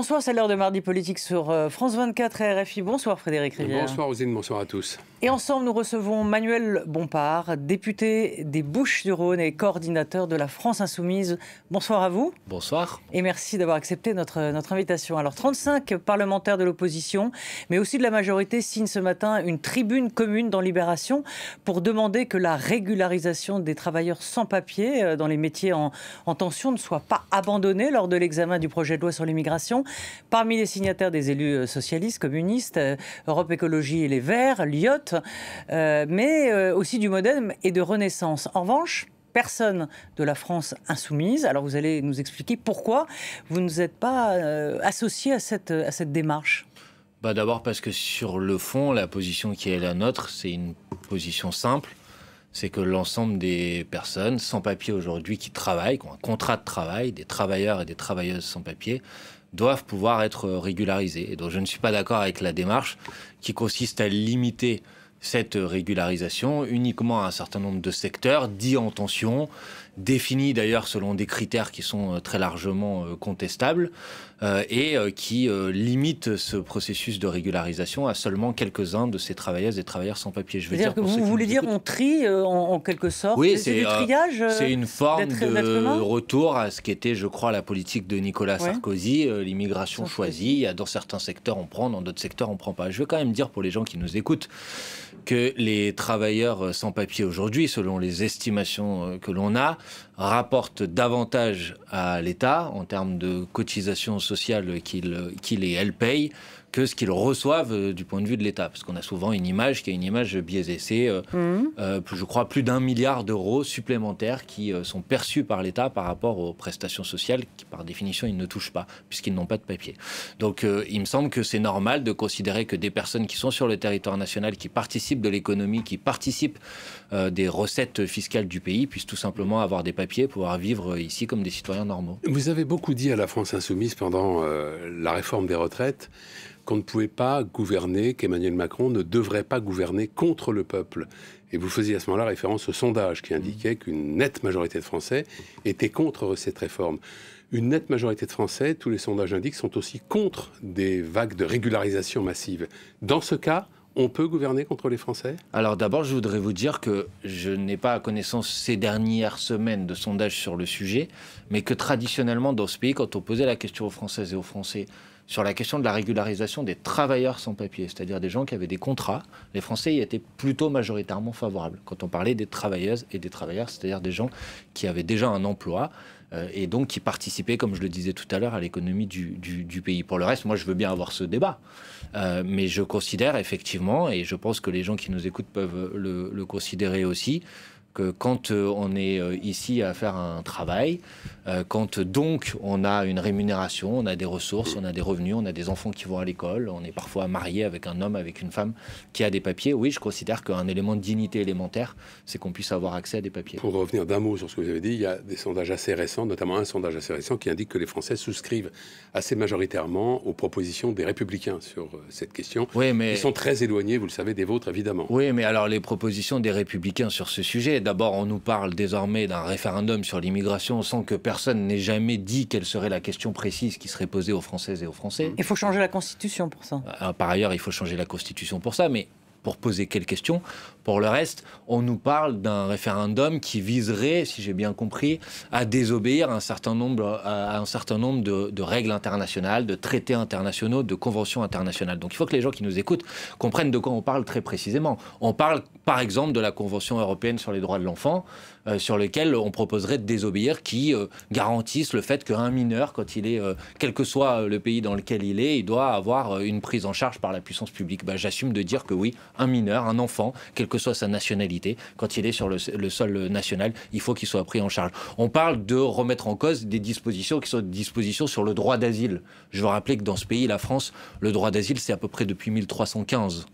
Bonsoir, c'est l'heure de mardi politique sur euh, France 24 et RFI. Bonsoir Frédéric Rivière. Bonsoir Rosine, bonsoir à tous. Et ensemble, nous recevons Manuel Bompard, député des Bouches-du-Rhône et coordinateur de la France Insoumise. Bonsoir à vous. Bonsoir. Et merci d'avoir accepté notre, notre invitation. Alors, 35 parlementaires de l'opposition, mais aussi de la majorité, signent ce matin une tribune commune dans Libération pour demander que la régularisation des travailleurs sans papier euh, dans les métiers en, en tension ne soit pas abandonnée lors de l'examen du projet de loi sur l'immigration. Parmi les signataires des élus euh, socialistes, communistes, euh, Europe Écologie et les Verts, Lyot, euh, mais aussi du Modem et de Renaissance. En revanche, personne de la France insoumise. Alors vous allez nous expliquer pourquoi vous ne vous êtes pas associé à cette, à cette démarche. Bah D'abord parce que sur le fond, la position qui est la nôtre, c'est une position simple. C'est que l'ensemble des personnes sans papier aujourd'hui qui travaillent, qui ont un contrat de travail, des travailleurs et des travailleuses sans papier, doivent pouvoir être régularisés. Et donc je ne suis pas d'accord avec la démarche qui consiste à limiter cette régularisation uniquement à un certain nombre de secteurs dits en tension, définis d'ailleurs selon des critères qui sont euh, très largement euh, contestables euh, et qui limitent ce processus de régularisation à seulement quelques-uns de ces travailleuses et travailleurs sans papier. Je veux dire, que vous voulez dire on trie en, quelque sorte Oui, c'est C'est une forme de retour à ce qu'était, je crois, la politique de Nicolas Sarkozy, l'immigration choisie. Dans certains secteurs, on prend, dans d'autres secteurs, on prend pas. Je veux quand même dire pour les gens qui nous écoutent que les travailleurs sans papier aujourd'hui, selon les estimations que l'on a, rapportent davantage à l'État en termes de cotisations sociales qu'il et elle payent que ce qu'ils reçoivent euh, du point de vue de l'État. Parce qu'on a souvent une image qui est une image biaisée. C'est, euh, mmh. euh, je crois, plus d'un milliard d'euros supplémentaires qui sont perçus par l'État par rapport aux prestations sociales qui, par définition, ils ne touchent pas, puisqu'ils n'ont pas de papier. Donc, il me semble que c'est normal de considérer que des personnes qui sont sur le territoire national, qui participent de l'économie, qui participent des recettes fiscales du pays, puissent tout simplement avoir des papiers, pouvoir vivre ici comme des citoyens normaux. Vous avez beaucoup dit à la France insoumise pendant la réforme des retraites qu'on ne pouvait pas gouverner, qu'Emmanuel Macron ne devrait pas gouverner contre le peuple. Et vous faisiez à ce moment-là référence au sondage qui indiquait qu'une nette majorité de Français était contre cette réforme. Une nette majorité de Français, tous les sondages indiquent, sont aussi contre des vagues de régularisation massive. Dans ce cas, on peut gouverner contre les Français? Alors d'abord, je voudrais vous dire que je n'ai pas à connaissance ces dernières semaines de sondages sur le sujet, mais que traditionnellement dans ce pays, quand on posait la question aux Françaises et aux Français sur la question de la régularisation des travailleurs sans papier, c'est-à-dire des gens qui avaient des contrats. Les Français y étaient plutôt majoritairement favorables quand on parlait des travailleuses et des travailleurs, c'est-à-dire des gens qui avaient déjà un emploi euh, et donc qui participaient, comme je le disais tout à l'heure, à l'économie du, pays. Pour le reste, moi, je veux bien avoir ce débat, euh, mais je considère effectivement, et je pense que les gens qui nous écoutent peuvent le considérer aussi, que quand euh, on est euh, ici à faire un travail, euh, quand donc on a une rémunération, on a des ressources, on a des revenus, on a des enfants qui vont à l'école, on est parfois marié avec un homme, avec une femme qui a des papiers, oui, je considère qu'un élément de dignité élémentaire, c'est qu'on puisse avoir accès à des papiers. Pour revenir d'un mot sur ce que vous avez dit, il y a des sondages assez récents, notamment un sondage assez récent qui indique que les Français souscrivent assez majoritairement aux propositions des républicains sur cette question. Oui, mais... Ils sont très éloignés, vous le savez, des vôtres, évidemment. Oui, mais alors les propositions des républicains sur ce sujet, D'abord, on nous parle désormais d'un référendum sur l'immigration sans que personne n'ait jamais dit quelle serait la question précise qui serait posée aux Françaises et aux Français. Il faut changer la Constitution pour ça. Euh, par ailleurs, il faut changer la Constitution pour ça, mais pour poser quelques questions. Pour le reste, on nous parle d'un référendum qui viserait, si j'ai bien compris, à désobéir à un certain nombre, à un certain nombre de, règles internationales, de traités internationaux, de conventions internationales. Donc il faut que les gens qui nous écoutent comprennent de quoi on parle très précisément. On parle par exemple de la Convention européenne sur les droits de l'enfant, euh, sur lequel on proposerait de désobéir, qui euh, garantissent le fait qu'un mineur, quand il est, euh, quel que soit le pays dans lequel il est, il doit avoir une prise en charge par la puissance publique. Ben, J'assume de dire que oui, un mineur, un enfant, quelle que soit sa nationalité, quand il est sur le, sol national, il faut qu'il soit pris en charge. On parle de remettre en cause des dispositions qui sont des dispositions sur le droit d'asile. Je veux rappeler que dans ce pays, la France, le droit d'asile, c'est à peu près depuis 1315.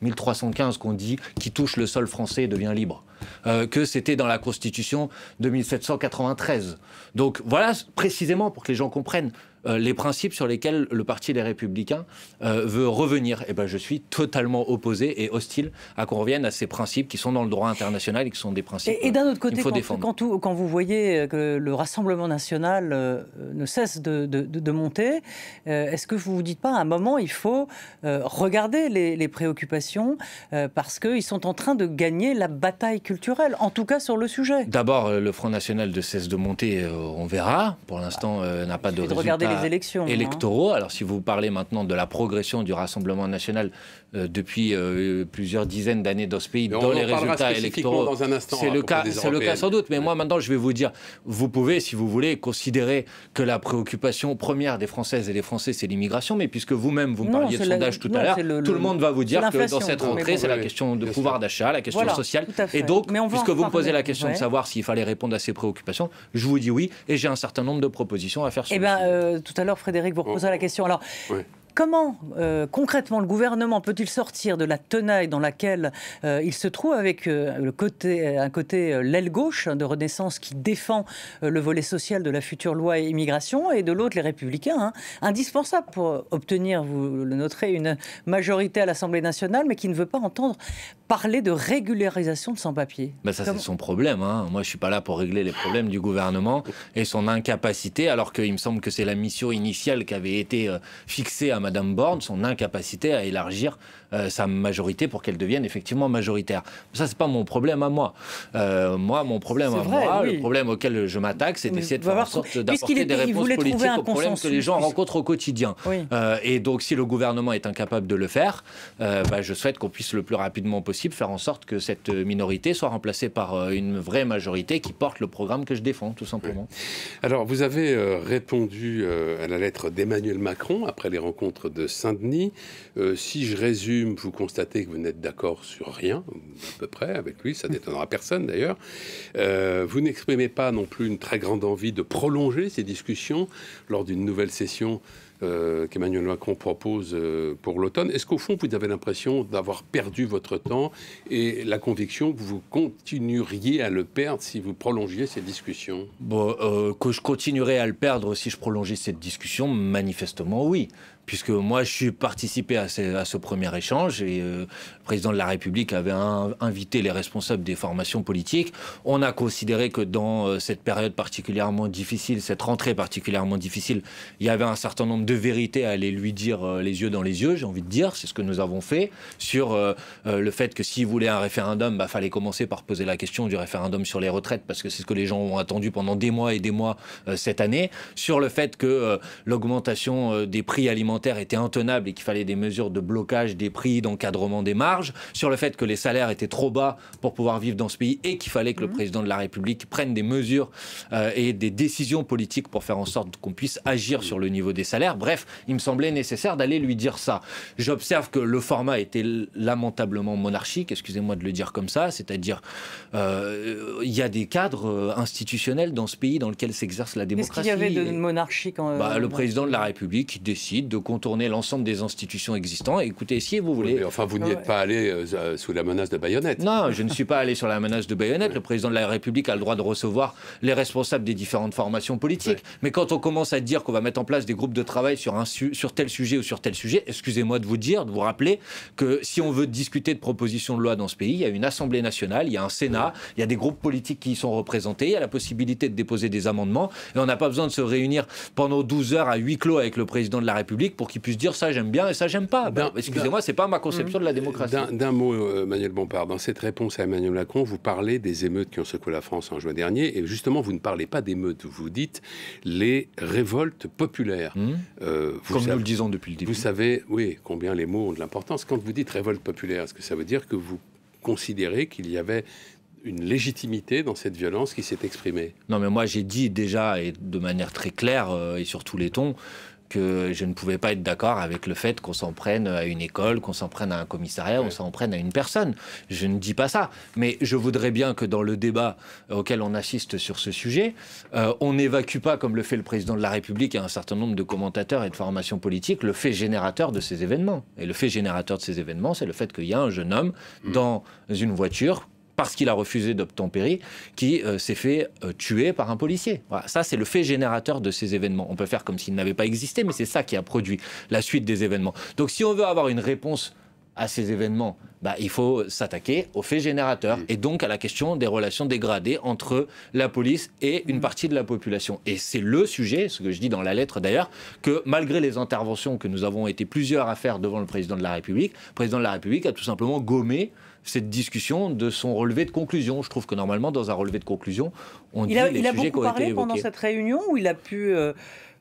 1315 hein. qu'on dit qui touche le sol français et devient libre. Euh, que c'était dans la Constitution de 1793. Donc voilà précisément pour que les gens comprennent. Euh, les principes sur lesquels le Parti des Républicains euh, veut revenir. Eh ben, je suis totalement opposé et hostile à qu'on revienne à ces principes qui sont dans le droit international et qui sont des principes. Et, d'un autre côté, quand, quand, vous voyez que le Rassemblement national euh, ne cesse de, monter, est-ce que vous vous dites pas à un moment il faut regarder les, préoccupations parce qu'ils sont en train de gagner la bataille culturelle, en tout cas sur le sujet? D'abord, le Front National ne cesse de monter, on verra. Pour l'instant, n'a pas de résultat les élections. Hein. électoraux. Alors si vous parlez maintenant de la progression du Rassemblement national euh, depuis euh, plusieurs dizaines d'années dans ce pays, dans les résultats électoraux, c'est le cas, c'est le cas sans doute. Mais moi maintenant, je vais vous dire, vous pouvez, si vous voulez, considérer que la préoccupation première des Françaises et des Français, c'est l'immigration. Mais puisque vous-même vous me parliez de sondage tout à l'heure, tout le monde va vous dire que dans cette rentrée, c'est la question de pouvoir d'achat, la question sociale. Et donc, puisque vous me posez la question de savoir s'il fallait répondre à ces préoccupations, je vous dis oui, et j'ai un certain nombre de propositions à faire sur. Eh ben, euh, tout à l'heure, Frédéric vous reposera la question. Alors, Comment euh, concrètement le gouvernement peut-il sortir de la tenaille dans laquelle euh, il se trouve avec euh, le côté, un côté l'aile gauche de Renaissance qui défend le volet social de la future loi immigration et de l'autre les républicains, hein, indispensable pour obtenir, vous le noterez, une majorité à l'Assemblée nationale, mais qui ne veut pas entendre parler de régularisation de sans-papiers? Ben ça c'est son problème. Hein. Moi je suis pas là pour régler les problèmes du gouvernement et son incapacité, alors qu'il me semble que c'est la mission initiale qui avait été fixée à Madame Borne son incapacité à élargir euh, sa majorité pour qu'elle devienne effectivement majoritaire. Ça, c'est pas mon problème à moi. Euh, moi, mon problème à moi, le problème auquel je m'attaque, c'est d'essayer de faire en sorte d'apporter des réponses politiques aux problèmes que les gens rencontrent au quotidien. Euh, et donc, si le gouvernement est incapable de le faire, bah, je souhaite qu'on puisse le plus rapidement possible faire en sorte que cette minorité soit remplacée par une vraie majorité qui porte le programme que je défends, tout simplement. Alors, vous avez répondu à la lettre d'Emmanuel Macron après les rencontres de Saint-Denis. si je résume, vous constatez que vous n'êtes d'accord sur rien, à peu près, avec lui, ça n'étonnera personne d'ailleurs. Euh, vous n'exprimez pas non plus une très grande envie de prolonger ces discussions lors d'une nouvelle session euh, qu'Emmanuel Macron propose euh, pour l'automne. Est-ce qu'au fond, vous avez l'impression d'avoir perdu votre temps et la conviction que vous continueriez à le perdre si vous prolongiez ces discussions? Bon, Que je continuerai à le perdre si je prolongeais cette discussion, manifestement oui puisque moi, je suis participé à ce, premier échange et euh, le président de la République avait invité les responsables des formations politiques. On a considéré que dans euh, cette période particulièrement difficile, cette rentrée particulièrement difficile, il y avait un certain nombre de vérités à aller lui dire euh, les yeux dans les yeux, j'ai envie de dire. C'est ce que nous avons fait sur le fait que s'il voulait un référendum, il bah, fallait commencer par poser la question du référendum sur les retraites, parce que c'est ce que les gens ont attendu pendant des mois et des mois cette année. Sur le fait que l'augmentation des prix alimentaires était intenable et qu'il fallait des mesures de blocage des prix, d'encadrement des marges, sur le fait que les salaires étaient trop bas pour pouvoir vivre dans ce pays et qu'il fallait que le mhm. président de la République prenne des mesures euh, et des décisions politiques pour faire en sorte qu'on puisse agir sur le niveau des salaires. Bref, il me semblait nécessaire d'aller lui dire ça. J'observe que le format était lamentablement monarchique, excusez-moi de le dire comme ça, c'est-à-dire euh, il y a des cadres euh, institutionnels dans ce pays dans lequel s'exerce la démocratie. Qu'est-ce qu'il y avait de monarchique bah, Le président de la République décide de contourner l'ensemble des institutions existantes. Écoutez, si vous voulez. enfin, vous n'y êtes pas allé euh, sous la menace de baïonnette. Non, je ne suis pas allé sur la menace de baïonnette. Le président de la République a le droit de recevoir les responsables des différentes formations politiques. Mais quand on commence à dire qu'on va mettre en place des groupes de travail sur, un sur tel sujet ou sur tel sujet, excusez-moi de vous dire, de vous rappeler que si on veut discuter de propositions de loi dans ce pays, il y a une Assemblée nationale, il y a un Sénat, il y a des groupes politiques qui y sont représentés, il y a la possibilité de déposer des amendements et on n'a pas besoin de se réunir pendant 12 heures à huis clos avec le président de la République pour qu'il puisse dire ça j'aime bien et ça j'aime pas. Ben, excusez-moi, c'est pas ma conception de la démocratie. D'un mot, euh, Emmanuel Bompard, dans cette réponse à Emmanuel Macron, vous parlez des émeutes qui ont secoué la France en juin dernier et justement vous ne parlez pas d'émeutes, vous dites les révoltes populaires. Hmm. Euh, Comme nous le disons depuis le début. Vous savez, oui, combien les mots ont de l'importance. Quand vous dites révolte populaire, est-ce que ça veut dire que vous considérez qu'il y avait une légitimité dans cette violence qui s'est exprimée? Non, mais moi j'ai dit déjà, et de manière très claire euh, et sur tous les tons, que je ne pouvais pas être d'accord avec le fait qu'on s'en prenne à une école, qu'on s'en prenne à un commissariat, qu'on s'en prenne à une personne. Je ne dis pas ça. Mais je voudrais bien que dans le débat auquel on assiste sur ce sujet, euh, on n'évacue pas, comme le fait le président de la République et un certain nombre de commentateurs et de formations politiques, le fait générateur de ces événements. Et le fait générateur de ces événements, c'est le fait qu'il y a un jeune homme mm. dans une voiture parce qu'il a refusé d'obtempérer, qui euh, s'est fait euh, tuer par un policier. Voilà, ça, c'est le fait générateur de ces événements. On peut faire comme s'il n'avait pas existé, mais c'est ça qui a produit la suite des événements. Donc, si on veut avoir une réponse à ces événements, bah, il faut s'attaquer aux faits générateurs et donc à la question des relations dégradées entre la police et une mm. partie de la population. Et c'est le sujet, ce que je dis dans la lettre d'ailleurs, que malgré les interventions que nous avons été plusieurs à faire devant le président de la République, le président de la République a tout simplement gommé cette discussion de son relevé de conclusion. Je trouve que normalement, dans un relevé de conclusion, on dit a, les il sujets qui ont été évoqués. pendant cette réunion où il a pu euh,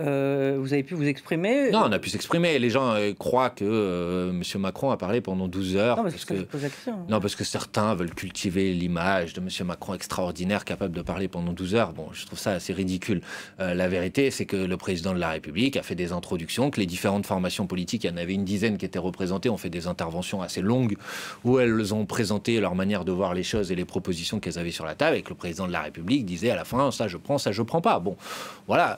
euh, vous avez pu vous exprimer Non, on a pu s'exprimer. Les gens euh, croient que euh, M. Macron a parlé pendant 12 heures. Non, parce, que, non, parce que certains veulent cultiver l'image de M. Macron extraordinaire, capable de parler pendant 12 heures. Bon, je trouve ça assez ridicule. la vérité, c'est que le président de la République a fait des introductions, que les différentes formations politiques, il y en avait une dizaine qui étaient représentées, ont fait des interventions assez longues où elles ont présenté leur manière de voir les choses et les propositions qu'elles avaient sur la table, et que le président de la République disait à la fin, ça je prends, ça je prends pas. Bon, voilà.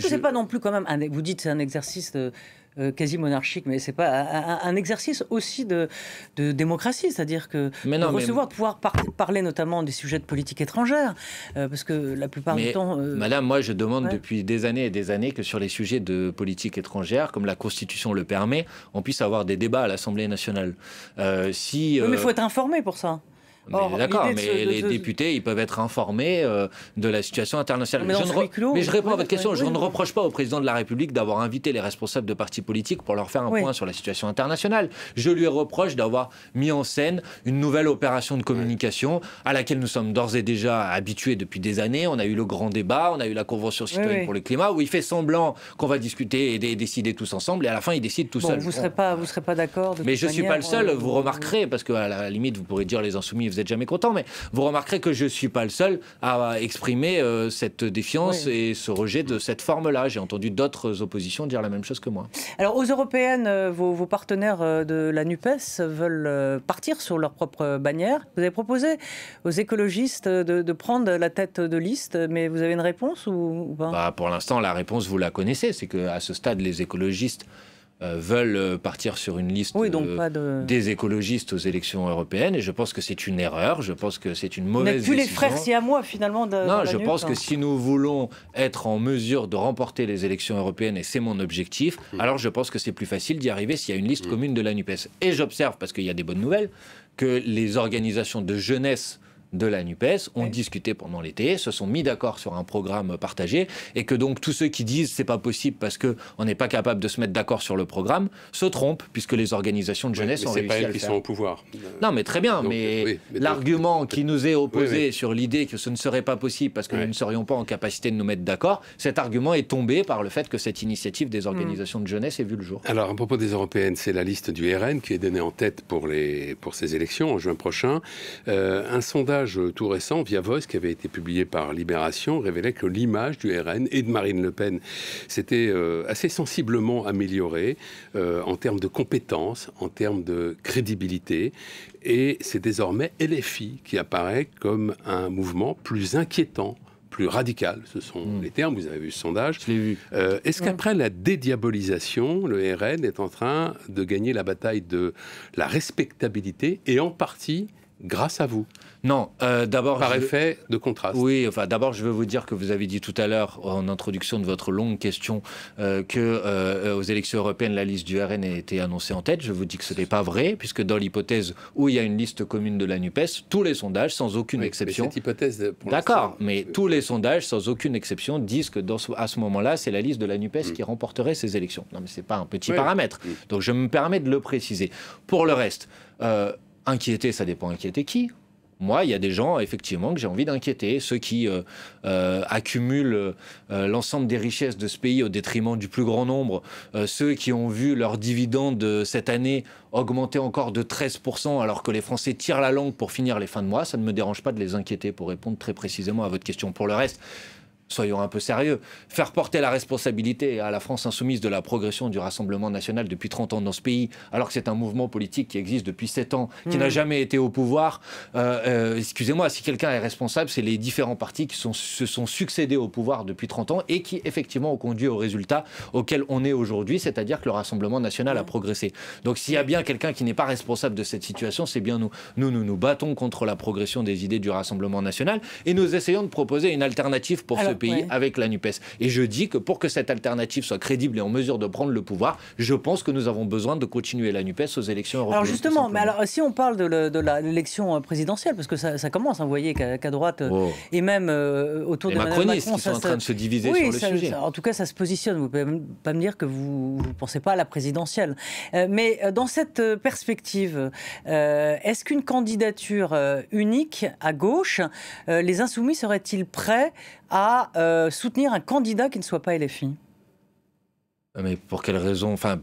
Est-ce que c'est pas non plus quand même, un, vous dites c'est un exercice de, euh, quasi monarchique, mais c'est pas un, exercice aussi de, de démocratie, c'est-à-dire que de recevoir, de pouvoir parler notamment des sujets de politique étrangère, euh, parce que la plupart du temps. Euh, madame, moi je demande depuis des années et des années que sur les sujets de politique étrangère, comme la Constitution le permet, on puisse avoir des débats à l'Assemblée nationale. si, mais il faut être informé pour ça. D'accord, mais les députés, ils peuvent être informés euh, de la situation internationale. Mais, je, réponds à votre question. je ne reproche pas au président de la République d'avoir invité les responsables de partis politiques pour leur faire un point sur la situation internationale. Je lui reproche d'avoir mis en scène une nouvelle opération de communication à laquelle nous sommes d'ores et déjà habitués depuis des années. On a eu le grand débat, on a eu la Convention citoyenne pour le climat, où il fait semblant qu'on va discuter et décider tous ensemble, et à la fin, il décide tout seul. Vous ne serez pas, vous serez pas d'accord Mais je ne suis pas le seul. Euh, vous remarquerez, parce qu'à la limite, vous pourrez dire les insoumis, vous n'êtes jamais content, mais vous remarquerez que je ne suis pas le seul à exprimer euh, cette défiance et ce rejet de cette forme-là. J'ai entendu d'autres oppositions dire la même chose que moi. Alors aux européennes, euh, vos, partenaires euh, de la NUPES veulent partir sur leur propre bannière. Vous avez proposé aux écologistes de, prendre la tête de liste, mais vous avez une réponse ou, pas? Bah, Pour l'instant, la réponse, vous la connaissez, c'est qu'à ce stade, les écologistes euh, veulent euh, partir sur une liste euh, des écologistes aux élections européennes. Et je pense que c'est une erreur. Je pense que c'est une mauvaise décision. plus les frères si à moi finalement. De, non, je pense que si nous voulons être en mesure de remporter les élections européennes, et c'est mon objectif, alors je pense que c'est plus facile d'y arriver s'il y a une liste commune de la NUPES. Et j'observe, parce qu'il y a des bonnes nouvelles, que les organisations de jeunesse de la NUPES ont discuté pendant l'été, se sont mis d'accord sur un programme partagé, et que donc tous ceux qui disent c'est pas possible parce qu'on n'est pas capable de se mettre d'accord sur le programme se trompent, puisque les organisations de jeunesse ont réussi pas elles qui sont au pouvoir. Non, mais très bien, mais, l'argument qui nous est opposé sur l'idée que ce ne serait pas possible parce que nous ne serions pas en capacité de nous mettre d'accord, cet argument est tombé par le fait que cette initiative des organisations de jeunesse ait vu le jour. Alors, à propos des européennes, c'est la liste du RN qui est donnée en tête pour, les, pour ces élections en juin prochain. Euh, un sondage tout récent, via Voice, qui avait été publié par Libération, révélait que l'image du RN et de Marine Le Pen s'était euh, assez sensiblement améliorée euh, en termes de compétences, en termes de crédibilité. Et c'est désormais LFI qui apparaît comme un mouvement plus inquiétant plus radical, ce sont hmm. les termes, vous avez vu ce sondage. Euh, est-ce qu'après la dédiabolisation, le RN est en train de gagner la bataille de la respectabilité et en partie grâce à vous? Non, euh, d'abord. Par effet de contraste. Oui, enfin, d'abord, je veux vous dire que vous avez dit tout à l'heure, en introduction de votre longue question, euh, que euh, aux élections européennes, la liste du RN a été annoncée en tête. Je vous dis que ce n'est pas vrai, puisque dans l'hypothèse où il y a une liste commune de la NUPES, tous les sondages, sans aucune exception. cette hypothèse. D'accord, mais tous les sondages, sans aucune exception, disent que dans à ce moment-là, c'est la liste de la NUPES mm. qui remporterait ces élections. Non, mais ce n'est pas un petit paramètre. Mm. Donc, je me permets de le préciser. Pour le reste, inquiéter, ça dépend inquiéter qui moi, il y a des gens, effectivement, que j'ai envie d'inquiéter, ceux qui euh, euh, accumulent euh, l'ensemble des richesses de ce pays au détriment du plus grand nombre, ceux qui ont vu leurs dividendes cette année augmenter encore de 13%, alors que les Français tirent la langue pour finir les fins de mois, ça ne me dérange pas de les inquiéter, pour répondre très précisément à votre question. Pour le reste, soyons un peu sérieux. Faire porter la responsabilité à la France insoumise de la progression du Rassemblement national depuis 30 ans dans ce pays, alors que c'est un mouvement politique qui existe depuis 7 ans, qui n'a mm. jamais été au pouvoir. Euh, euh, excusez-moi, si quelqu'un est responsable, c'est les différents partis qui sont, se sont succédés au pouvoir depuis 30 ans et qui, effectivement, ont conduit au résultat auquel on est aujourd'hui, c'est-à-dire que le Rassemblement national a mm. progressé. Donc s'il y a bien quelqu'un qui n'est pas responsable de cette situation, c'est bien nous. Nous, nous nous battons contre la progression des idées du Rassemblement national et nous essayons de proposer une alternative pour ce pays avec la NUPES. Et je dis que pour que cette alternative soit crédible et en mesure de prendre le pouvoir, je pense que nous avons besoin de continuer la NUPES aux élections européennes. Alors justement, mais alors, si on parle de, l'élection euh, présidentielle, parce que ça, commence, hein, vous voyez qu'à droite, euh, oh. et même euh, autour Les de macronistes qui sont en train de se diviser sur le sujet. en tout cas, ça se positionne. Vous ne pouvez pas me dire que vous ne pensez pas à la présidentielle. mais dans cette perspective, est-ce qu'une candidature unique à gauche, les insoumis seraient-ils prêts à euh, soutenir un candidat qui ne soit pas LFI mais pour quelle raison? Enfin,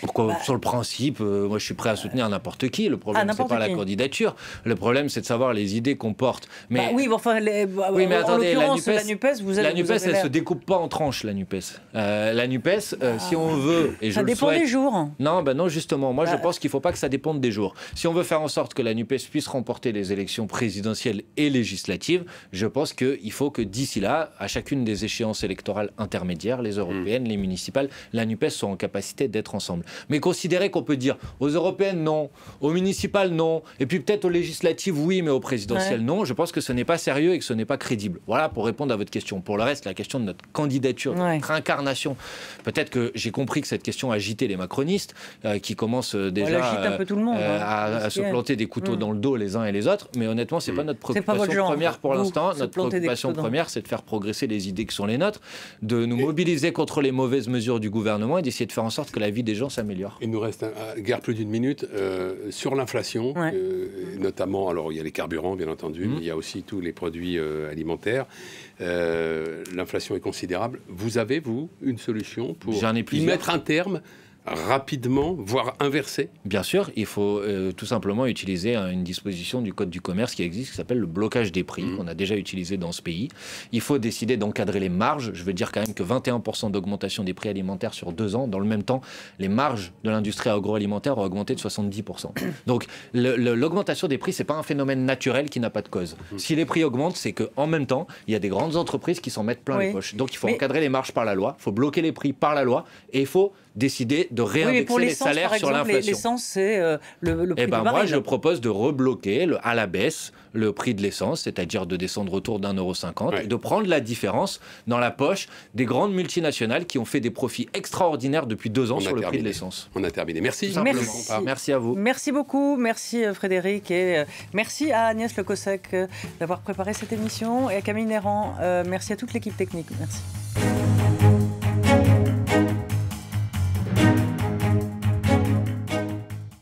pourquoi bah, sur le principe euh, Moi, je suis prêt à soutenir n'importe qui. Le problème, ah, c'est pas la candidature. Le problème, c'est de savoir les idées qu'on porte. Mais bah oui, enfin, bah, oui, mais attendez, la Nupes, la Nupes, vous la Nupes, elle se découpe pas en tranches. La Nupes, euh, la Nupes, si on veut, et ça je dépend des jours. Non, ben non, justement. Moi, je pense qu'il faut pas que ça dépende des jours. Si on veut faire en sorte que la Nupes puisse remporter les élections présidentielles et législatives, je pense qu'il faut que d'ici là, à chacune des échéances électorales intermédiaires, les européennes, les municipales, la NUPES sont en capacité d'être ensemble. Mais considérer qu'on peut dire aux européennes non, aux municipales non, et puis peut-être aux législatives oui, mais aux présidentielles non, je pense que ce n'est pas sérieux et que ce n'est pas crédible. Voilà pour répondre à votre question. Pour le reste, la question de notre candidature, de notre incarnation, peut-être que j'ai compris que cette question agitait les macronistes, euh, qui commencent euh, déjà monde, euh, hein. à, se planter des couteaux mm. dans le dos les uns et les autres. Mais honnêtement, c'est n'est pas mm. notre préoccupation première pour l'instant. Notre préoccupation première, c'est de faire progresser les idées qui sont les nôtres, de nous mobiliser contre les mauvaises mesures du gouvernement et d'essayer de faire en sorte que la vie des gens s'améliore. Il nous reste un, guère plus d'une minute euh, sur l'inflation, euh, notamment. Alors il y a les carburants, bien entendu, mmh. mais il y a aussi tous les produits euh, alimentaires. l'inflation est considérable. Vous avez vous une solution pour y mettre un terme rapidement, voire inverser Bien sûr, il faut euh, tout simplement utiliser une disposition du Code du commerce qui existe, qui s'appelle le blocage des prix, mmh. qu'on a déjà utilisé dans ce pays. Il faut décider d'encadrer les marges. Je veux dire quand même que 21% d'augmentation des prix alimentaires sur deux ans, dans le même temps, les marges de l'industrie agroalimentaire ont augmenté de 70%. Donc l'augmentation des prix, c'est pas un phénomène naturel qui n'a pas de cause. Mmh. Si les prix augmentent, c'est qu'en même temps, il y a des grandes entreprises qui s'en mettent plein les poches. Donc il faut encadrer les marges par la loi, il faut bloquer les prix par la loi, et il faut décider de réindexer les salaires sur l'inflation. L'essence, c'est euh, le, le, prix eh ben Moi, je propose de rebloquer le, à la baisse le prix de l'essence, c'est-à-dire de descendre autour d'un euro cinquante, et de prendre la différence dans la poche des grandes multinationales qui ont fait des profits extraordinaires depuis deux ans sur le prix de l'essence. On a terminé. Merci. Merci. merci. à vous. Merci beaucoup. Merci euh, Frédéric et euh, merci à Agnès Lecosec d'avoir préparé cette émission et à Camille Néran. merci à toute l'équipe technique. Merci.